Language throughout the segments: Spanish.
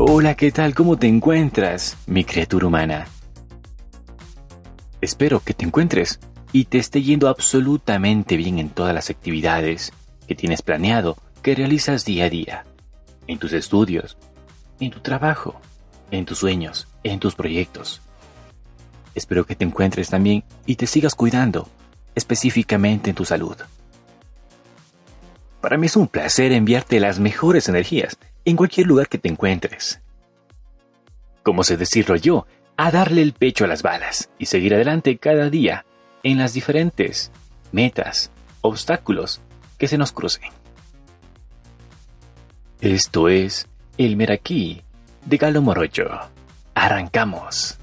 Hola, ¿qué tal? ¿Cómo te encuentras, mi criatura humana? Espero que te encuentres y te esté yendo absolutamente bien en todas las actividades que tienes planeado, que realizas día a día, en tus estudios, en tu trabajo, en tus sueños, en tus proyectos. Espero que te encuentres también y te sigas cuidando, específicamente en tu salud. Para mí es un placer enviarte las mejores energías en cualquier lugar que te encuentres. Como sé decirlo yo, a darle el pecho a las balas y seguir adelante cada día en las diferentes metas, obstáculos que se nos crucen. Esto es el Meraquí de Galo Morocho. Arrancamos.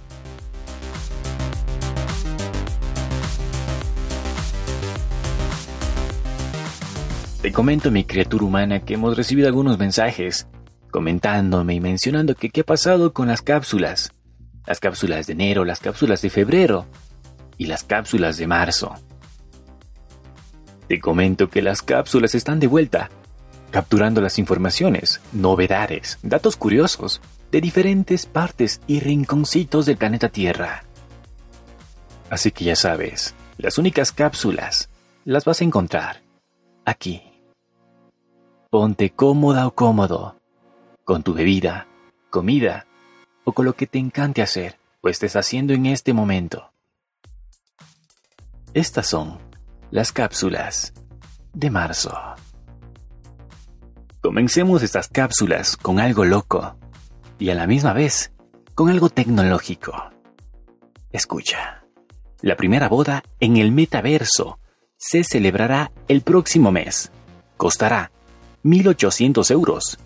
Te comento, mi criatura humana, que hemos recibido algunos mensajes comentándome y mencionando que qué ha pasado con las cápsulas. Las cápsulas de enero, las cápsulas de febrero y las cápsulas de marzo. Te comento que las cápsulas están de vuelta, capturando las informaciones, novedades, datos curiosos de diferentes partes y rinconcitos del planeta Tierra. Así que ya sabes, las únicas cápsulas las vas a encontrar aquí. Ponte cómoda o cómodo con tu bebida, comida o con lo que te encante hacer o estés haciendo en este momento. Estas son las cápsulas de marzo. Comencemos estas cápsulas con algo loco y a la misma vez con algo tecnológico. Escucha. La primera boda en el metaverso se celebrará el próximo mes. Costará 1.800 euros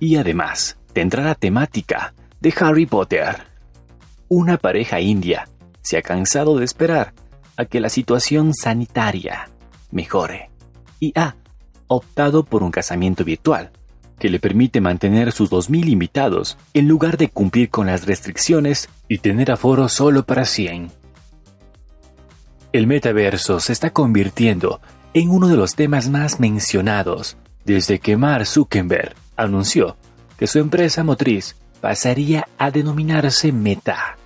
y además tendrá la temática de Harry Potter. Una pareja india se ha cansado de esperar a que la situación sanitaria mejore y ha optado por un casamiento virtual que le permite mantener sus 2.000 invitados en lugar de cumplir con las restricciones y tener aforo solo para 100. El metaverso se está convirtiendo en uno de los temas más mencionados desde que Mark Zuckerberg anunció que su empresa motriz pasaría a denominarse Meta.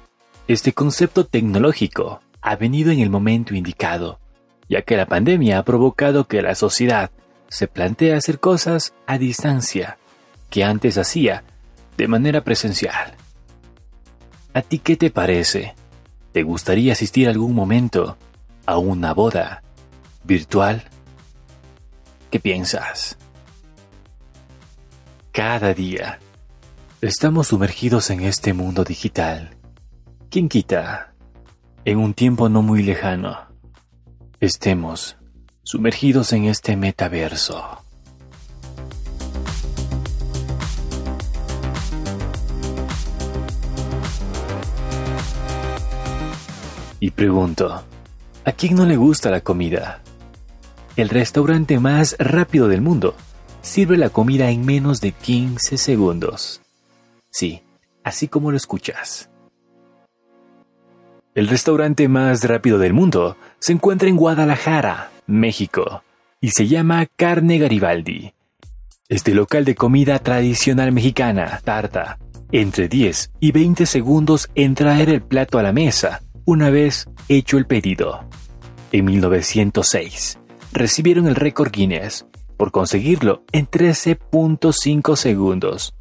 Este concepto tecnológico ha venido en el momento indicado, ya que la pandemia ha provocado que la sociedad se plantee hacer cosas a distancia que antes hacía de manera presencial. ¿A ti qué te parece? ¿Te gustaría asistir algún momento a una boda virtual? ¿Qué piensas? cada día. Estamos sumergidos en este mundo digital. ¿Quién quita? En un tiempo no muy lejano, estemos sumergidos en este metaverso. Y pregunto, ¿a quién no le gusta la comida? El restaurante más rápido del mundo sirve la comida en menos de 15 segundos. Sí, así como lo escuchas. El restaurante más rápido del mundo se encuentra en Guadalajara, México, y se llama Carne Garibaldi. Este local de comida tradicional mexicana tarta entre 10 y 20 segundos en traer el plato a la mesa una vez hecho el pedido. En 1906 recibieron el récord Guinness por conseguirlo en 13.5 segundos.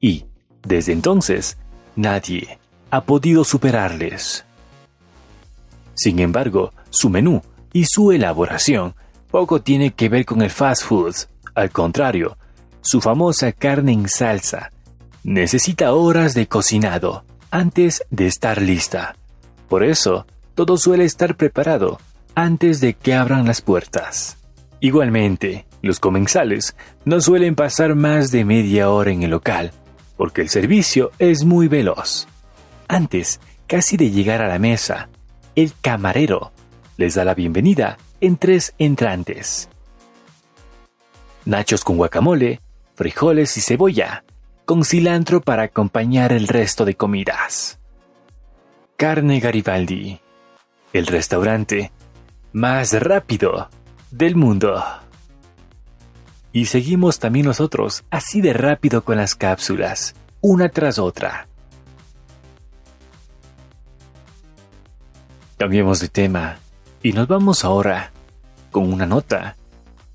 Y, desde entonces, nadie ha podido superarles. Sin embargo, su menú y su elaboración poco tiene que ver con el fast food. Al contrario, su famosa carne en salsa necesita horas de cocinado antes de estar lista. Por eso, todo suele estar preparado antes de que abran las puertas. Igualmente, los comensales no suelen pasar más de media hora en el local, porque el servicio es muy veloz. Antes, casi de llegar a la mesa, el camarero les da la bienvenida en tres entrantes, nachos con guacamole, frijoles y cebolla, con cilantro para acompañar el resto de comidas. Carne Garibaldi, el restaurante más rápido del mundo. Y seguimos también nosotros así de rápido con las cápsulas, una tras otra. Cambiemos de tema y nos vamos ahora con una nota,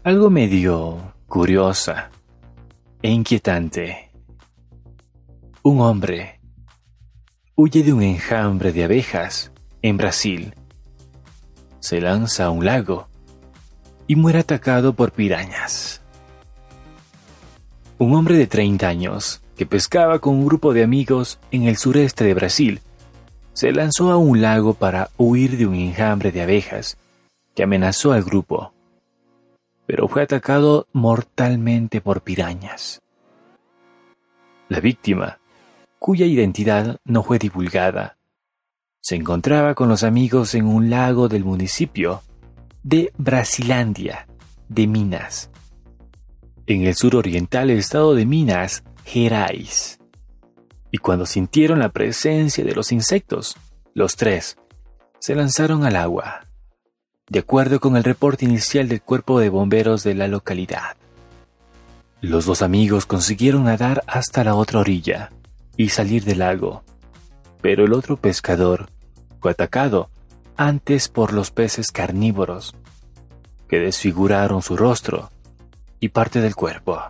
algo medio curiosa e inquietante. Un hombre huye de un enjambre de abejas en Brasil. Se lanza a un lago y muere atacado por pirañas. Un hombre de 30 años que pescaba con un grupo de amigos en el sureste de Brasil se lanzó a un lago para huir de un enjambre de abejas que amenazó al grupo, pero fue atacado mortalmente por pirañas. La víctima, cuya identidad no fue divulgada, se encontraba con los amigos en un lago del municipio de Brasilandia, de Minas, en el suroriental estado de Minas Gerais. Y cuando sintieron la presencia de los insectos, los tres se lanzaron al agua de acuerdo con el reporte inicial del cuerpo de bomberos de la localidad. Los dos amigos consiguieron nadar hasta la otra orilla y salir del lago, pero el otro pescador fue atacado antes por los peces carnívoros, que desfiguraron su rostro y parte del cuerpo.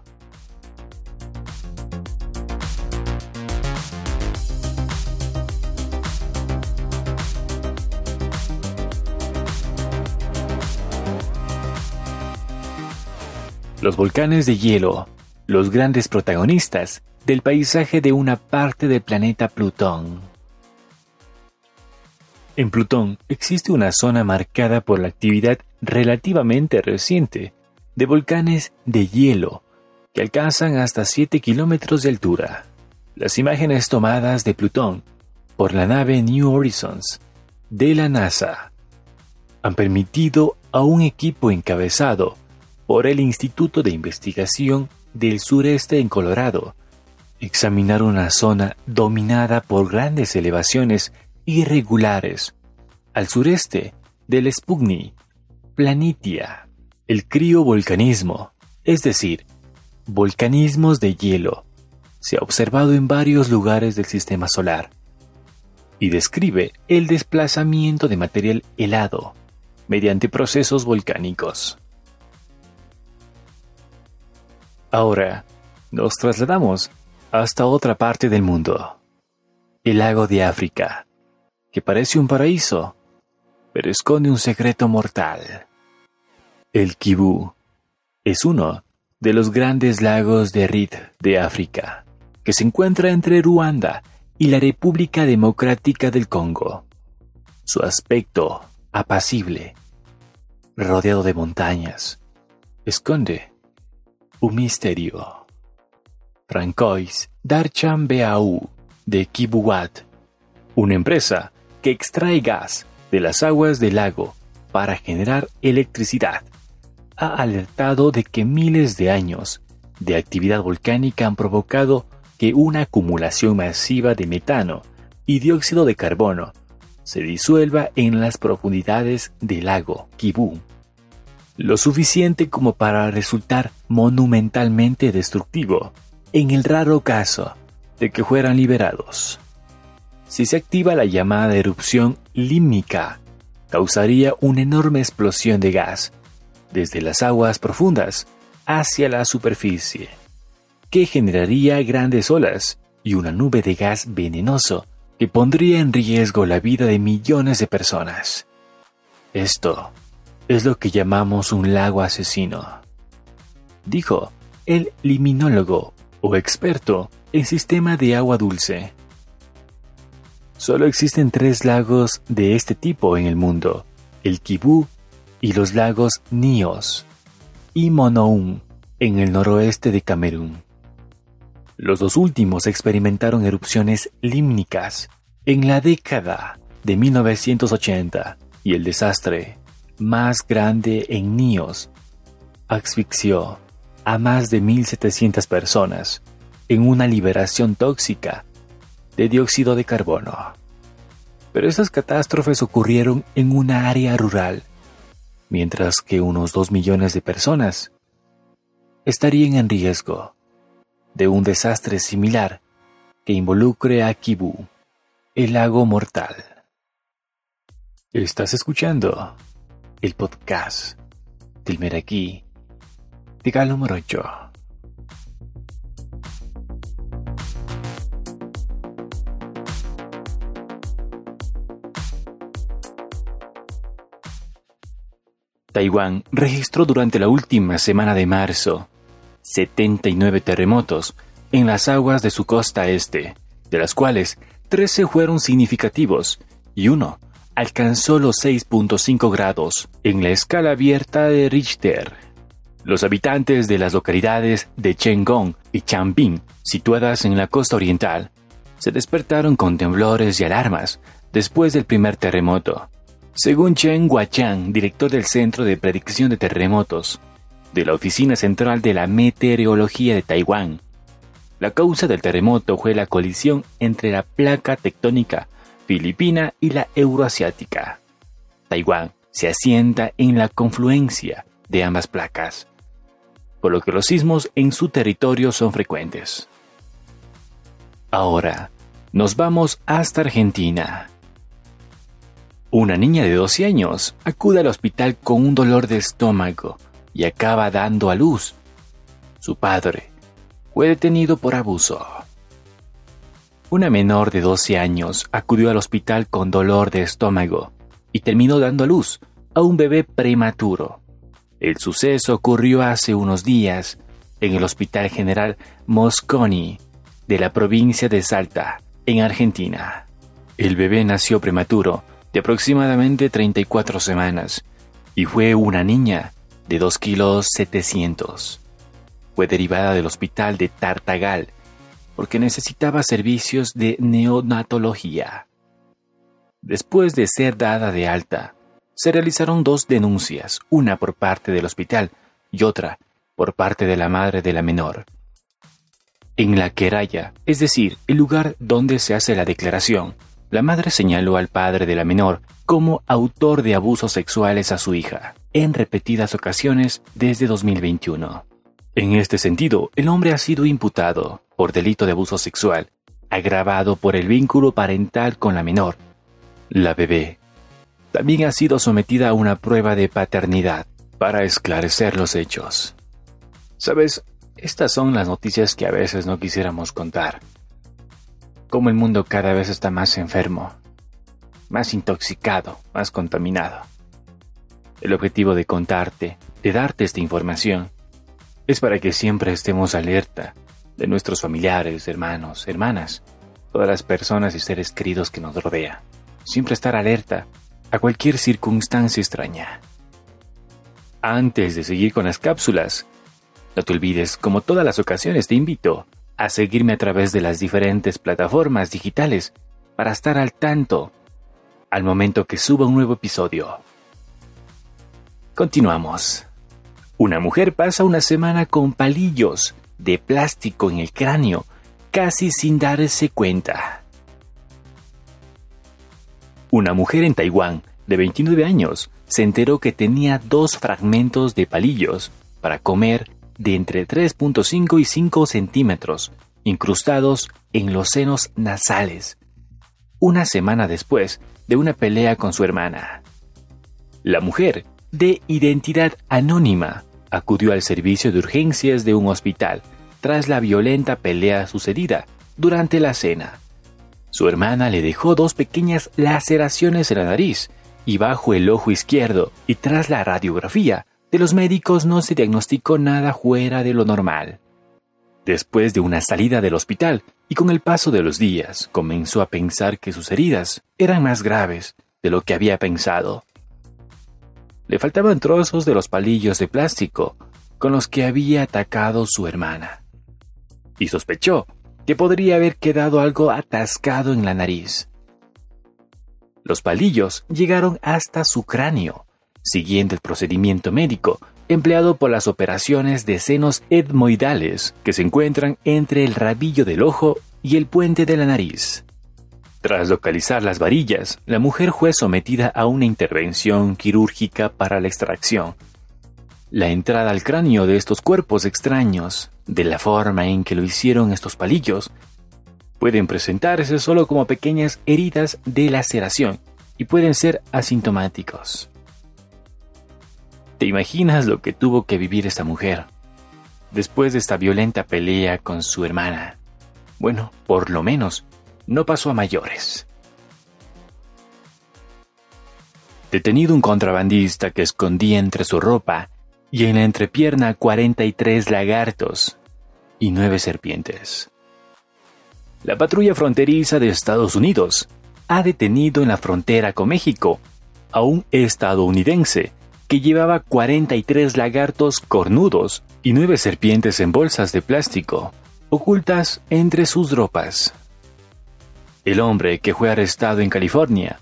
Los volcanes de hielo, los grandes protagonistas del paisaje de una parte del planeta Plutón. En Plutón existe una zona marcada por la actividad relativamente reciente de volcanes de hielo que alcanzan hasta 7 kilómetros de altura. Las imágenes tomadas de Plutón por la nave New Horizons de la NASA han permitido a un equipo encabezado por el Instituto de Investigación del Sureste en Colorado, examinar una zona dominada por grandes elevaciones irregulares. Al sureste del Spugni, Planitia, el criovolcanismo, es decir, volcanismos de hielo, se ha observado en varios lugares del sistema solar. Y describe el desplazamiento de material helado mediante procesos volcánicos. Ahora nos trasladamos hasta otra parte del mundo, el lago de África, que parece un paraíso, pero esconde un secreto mortal. El Kibú es uno de los grandes lagos de Rid de África, que se encuentra entre Ruanda y la República Democrática del Congo. Su aspecto apacible, rodeado de montañas, esconde un misterio. Francois Darchan Beau de Kibuwat, una empresa que extrae gas de las aguas del lago para generar electricidad, ha alertado de que miles de años de actividad volcánica han provocado que una acumulación masiva de metano y dióxido de carbono se disuelva en las profundidades del lago Kibu lo suficiente como para resultar monumentalmente destructivo, en el raro caso de que fueran liberados. Si se activa la llamada erupción límnica, causaría una enorme explosión de gas desde las aguas profundas hacia la superficie, que generaría grandes olas y una nube de gas venenoso que pondría en riesgo la vida de millones de personas. Esto es lo que llamamos un lago asesino, dijo el liminólogo o experto en sistema de agua dulce. Solo existen tres lagos de este tipo en el mundo, el Kibú y los lagos Nios y Monoun en el noroeste de Camerún. Los dos últimos experimentaron erupciones límnicas en la década de 1980 y el desastre más grande en Nios, asfixió a más de 1.700 personas en una liberación tóxica de dióxido de carbono. Pero esas catástrofes ocurrieron en una área rural, mientras que unos 2 millones de personas estarían en riesgo de un desastre similar que involucre a Kibu, el lago mortal. Estás escuchando el podcast del Meraki de Galo Morocho. Taiwán registró durante la última semana de marzo 79 terremotos en las aguas de su costa este, de las cuales 13 fueron significativos y uno alcanzó los 6.5 grados en la escala abierta de Richter. Los habitantes de las localidades de Chenggong y Changping, situadas en la costa oriental, se despertaron con temblores y alarmas después del primer terremoto. Según Chen Guachang, director del Centro de Predicción de Terremotos de la Oficina Central de la Meteorología de Taiwán, la causa del terremoto fue la colisión entre la placa tectónica filipina y la euroasiática. Taiwán se asienta en la confluencia de ambas placas, por lo que los sismos en su territorio son frecuentes. Ahora, nos vamos hasta Argentina. Una niña de 12 años acude al hospital con un dolor de estómago y acaba dando a luz. Su padre fue detenido por abuso. Una menor de 12 años acudió al hospital con dolor de estómago y terminó dando a luz a un bebé prematuro. El suceso ocurrió hace unos días en el Hospital General Mosconi de la provincia de Salta, en Argentina. El bebé nació prematuro de aproximadamente 34 semanas y fue una niña de 2 kilos 700. Fue derivada del hospital de Tartagal porque necesitaba servicios de neonatología. Después de ser dada de alta, se realizaron dos denuncias, una por parte del hospital y otra por parte de la madre de la menor. En la queraya, es decir, el lugar donde se hace la declaración, la madre señaló al padre de la menor como autor de abusos sexuales a su hija, en repetidas ocasiones desde 2021. En este sentido, el hombre ha sido imputado por delito de abuso sexual, agravado por el vínculo parental con la menor. La bebé también ha sido sometida a una prueba de paternidad para esclarecer los hechos. Sabes, estas son las noticias que a veces no quisiéramos contar. Como el mundo cada vez está más enfermo, más intoxicado, más contaminado. El objetivo de contarte, de darte esta información, es para que siempre estemos alerta de nuestros familiares, hermanos, hermanas, todas las personas y seres queridos que nos rodean. Siempre estar alerta a cualquier circunstancia extraña. Antes de seguir con las cápsulas, no te olvides, como todas las ocasiones te invito a seguirme a través de las diferentes plataformas digitales para estar al tanto al momento que suba un nuevo episodio. Continuamos. Una mujer pasa una semana con palillos de plástico en el cráneo, casi sin darse cuenta. Una mujer en Taiwán, de 29 años, se enteró que tenía dos fragmentos de palillos para comer de entre 3.5 y 5 centímetros, incrustados en los senos nasales, una semana después de una pelea con su hermana. La mujer, de identidad anónima, acudió al servicio de urgencias de un hospital tras la violenta pelea sucedida durante la cena. Su hermana le dejó dos pequeñas laceraciones en la nariz y bajo el ojo izquierdo, y tras la radiografía de los médicos no se diagnosticó nada fuera de lo normal. Después de una salida del hospital y con el paso de los días, comenzó a pensar que sus heridas eran más graves de lo que había pensado le faltaban trozos de los palillos de plástico con los que había atacado su hermana. Y sospechó que podría haber quedado algo atascado en la nariz. Los palillos llegaron hasta su cráneo. Siguiendo el procedimiento médico, empleado por las operaciones de senos etmoidales que se encuentran entre el rabillo del ojo y el puente de la nariz. Tras localizar las varillas, la mujer fue sometida a una intervención quirúrgica para la extracción. La entrada al cráneo de estos cuerpos extraños, de la forma en que lo hicieron estos palillos, pueden presentarse solo como pequeñas heridas de laceración y pueden ser asintomáticos. ¿Te imaginas lo que tuvo que vivir esta mujer después de esta violenta pelea con su hermana? Bueno, por lo menos no pasó a mayores. Detenido un contrabandista que escondía entre su ropa y en la entrepierna 43 lagartos y nueve serpientes. La patrulla fronteriza de Estados Unidos ha detenido en la frontera con México a un estadounidense que llevaba 43 lagartos cornudos y nueve serpientes en bolsas de plástico, ocultas entre sus ropas. El hombre que fue arrestado en California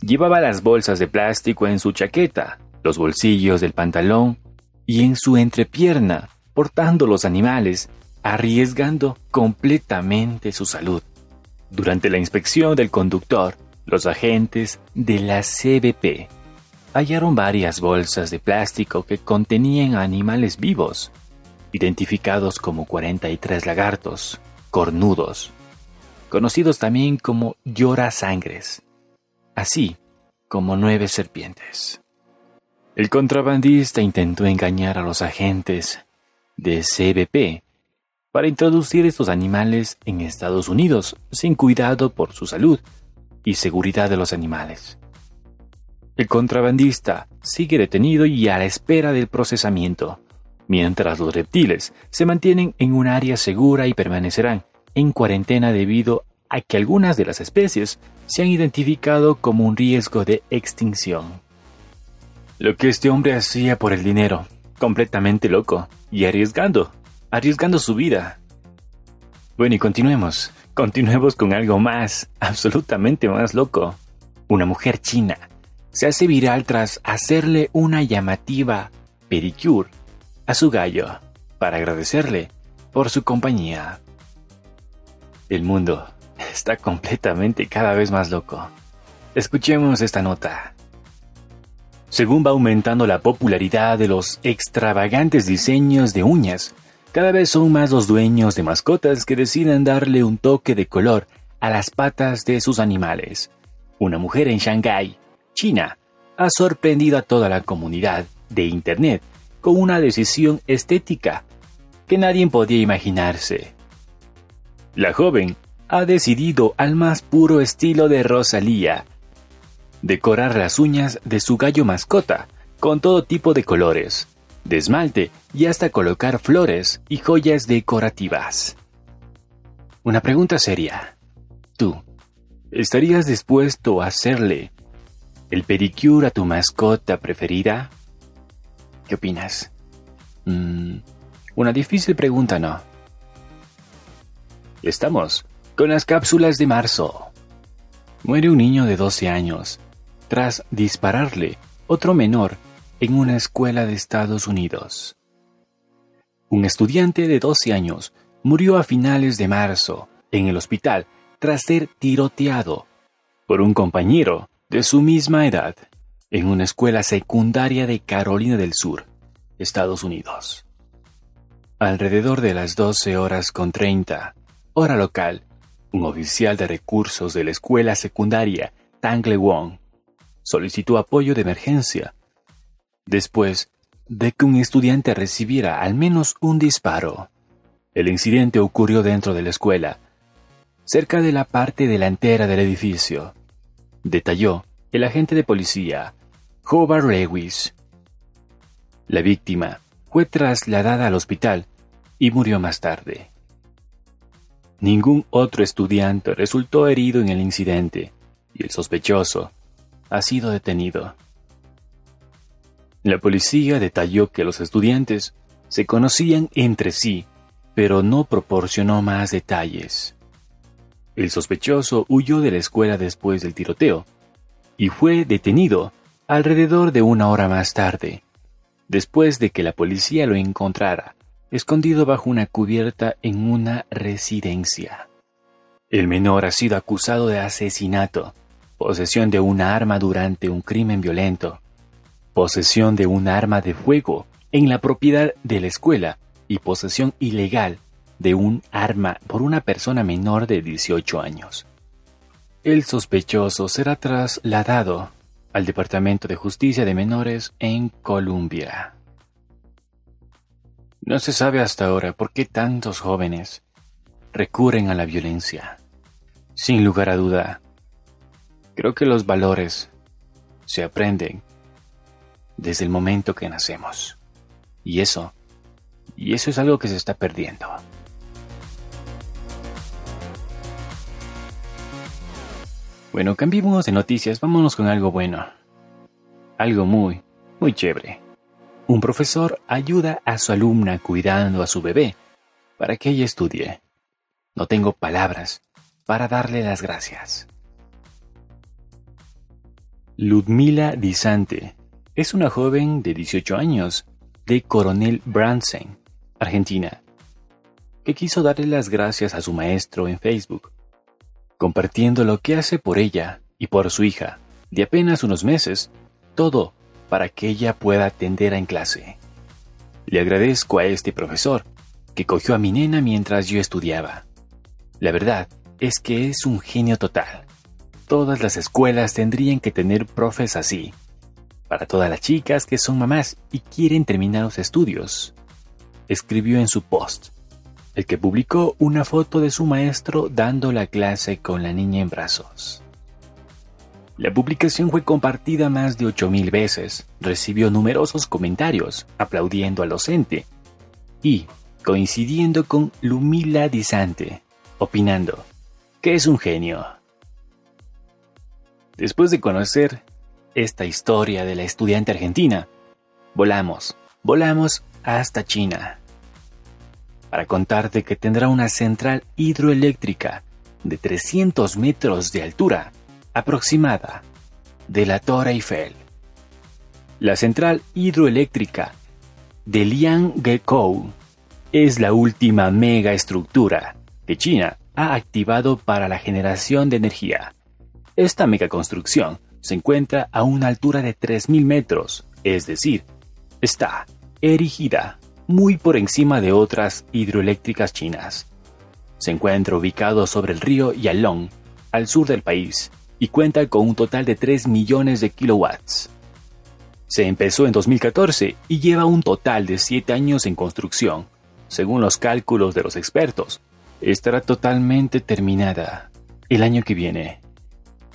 llevaba las bolsas de plástico en su chaqueta, los bolsillos del pantalón y en su entrepierna, portando los animales, arriesgando completamente su salud. Durante la inspección del conductor, los agentes de la CBP hallaron varias bolsas de plástico que contenían animales vivos, identificados como 43 lagartos, cornudos, conocidos también como llora sangres, así como nueve serpientes. El contrabandista intentó engañar a los agentes de CBP para introducir estos animales en Estados Unidos sin cuidado por su salud y seguridad de los animales. El contrabandista sigue detenido y a la espera del procesamiento, mientras los reptiles se mantienen en un área segura y permanecerán en cuarentena debido a que algunas de las especies se han identificado como un riesgo de extinción. Lo que este hombre hacía por el dinero, completamente loco y arriesgando, arriesgando su vida. Bueno, y continuemos, continuemos con algo más, absolutamente más loco. Una mujer china se hace viral tras hacerle una llamativa pedicure a su gallo para agradecerle por su compañía. El mundo está completamente cada vez más loco. Escuchemos esta nota. Según va aumentando la popularidad de los extravagantes diseños de uñas, cada vez son más los dueños de mascotas que deciden darle un toque de color a las patas de sus animales. Una mujer en Shanghái, China, ha sorprendido a toda la comunidad de Internet con una decisión estética que nadie podía imaginarse. La joven ha decidido al más puro estilo de Rosalía decorar las uñas de su gallo mascota con todo tipo de colores, de esmalte y hasta colocar flores y joyas decorativas. Una pregunta seria. ¿Tú estarías dispuesto a hacerle el pedicure a tu mascota preferida? ¿Qué opinas? Mm, una difícil pregunta, ¿no? Estamos con las cápsulas de marzo. Muere un niño de 12 años tras dispararle otro menor en una escuela de Estados Unidos. Un estudiante de 12 años murió a finales de marzo en el hospital tras ser tiroteado por un compañero de su misma edad en una escuela secundaria de Carolina del Sur, Estados Unidos. Alrededor de las 12 horas con 30, hora local, un oficial de recursos de la escuela secundaria Tangle Wong solicitó apoyo de emergencia después de que un estudiante recibiera al menos un disparo. El incidente ocurrió dentro de la escuela, cerca de la parte delantera del edificio, detalló el agente de policía, Hobart Lewis. La víctima fue trasladada al hospital y murió más tarde. Ningún otro estudiante resultó herido en el incidente y el sospechoso ha sido detenido. La policía detalló que los estudiantes se conocían entre sí, pero no proporcionó más detalles. El sospechoso huyó de la escuela después del tiroteo y fue detenido alrededor de una hora más tarde. después de que la policía lo encontrara, escondido bajo una cubierta en una residencia. El menor ha sido acusado de asesinato, posesión de una arma durante un crimen violento, posesión de un arma de fuego en la propiedad de la escuela y posesión ilegal de un arma por una persona menor de 18 años. El sospechoso será trasladado al Departamento de Justicia de Menores en Colombia. No se sabe hasta ahora por qué tantos jóvenes recurren a la violencia. Sin lugar a duda, creo que los valores se aprenden desde el momento que nacemos. Y eso, y eso es algo que se está perdiendo. Bueno, cambiemos de noticias, vámonos con algo bueno. Algo muy, muy chévere. Un profesor ayuda a su alumna cuidando a su bebé para que ella estudie. No tengo palabras para darle las gracias. Ludmila Disante es una joven de 18 años de Coronel Bransen, Argentina, que quiso darle las gracias a su maestro en Facebook compartiendo lo que hace por ella y por su hija, de apenas unos meses, todo para que ella pueda atender en clase. Le agradezco a este profesor, que cogió a mi nena mientras yo estudiaba. La verdad es que es un genio total. Todas las escuelas tendrían que tener profes así. Para todas las chicas que son mamás y quieren terminar los estudios. Escribió en su post el que publicó una foto de su maestro dando la clase con la niña en brazos. La publicación fue compartida más de 8.000 veces, recibió numerosos comentarios aplaudiendo al docente y coincidiendo con Lumila Disante, opinando que es un genio. Después de conocer esta historia de la estudiante argentina, volamos, volamos hasta China para contarte que tendrá una central hidroeléctrica de 300 metros de altura aproximada de la Torre Eiffel. La central hidroeléctrica de Lianggekou es la última megaestructura que China ha activado para la generación de energía. Esta megaconstrucción se encuentra a una altura de 3.000 metros, es decir, está erigida muy por encima de otras hidroeléctricas chinas. Se encuentra ubicado sobre el río Yalong, al sur del país, y cuenta con un total de 3 millones de kilowatts. Se empezó en 2014 y lleva un total de 7 años en construcción. Según los cálculos de los expertos, estará totalmente terminada el año que viene.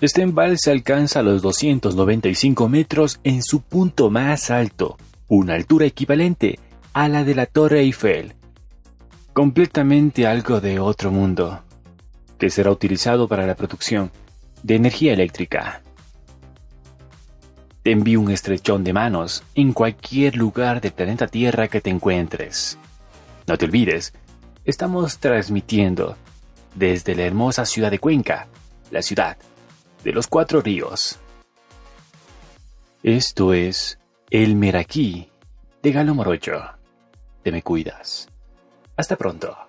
Este embalse alcanza los 295 metros en su punto más alto, una altura equivalente a la de la Torre Eiffel. Completamente algo de otro mundo, que será utilizado para la producción de energía eléctrica. Te envío un estrechón de manos en cualquier lugar del planeta Tierra que te encuentres. No te olvides, estamos transmitiendo desde la hermosa ciudad de Cuenca, la ciudad de los cuatro ríos. Esto es El Meraquí de Galo Morocho te me cuidas. Hasta pronto.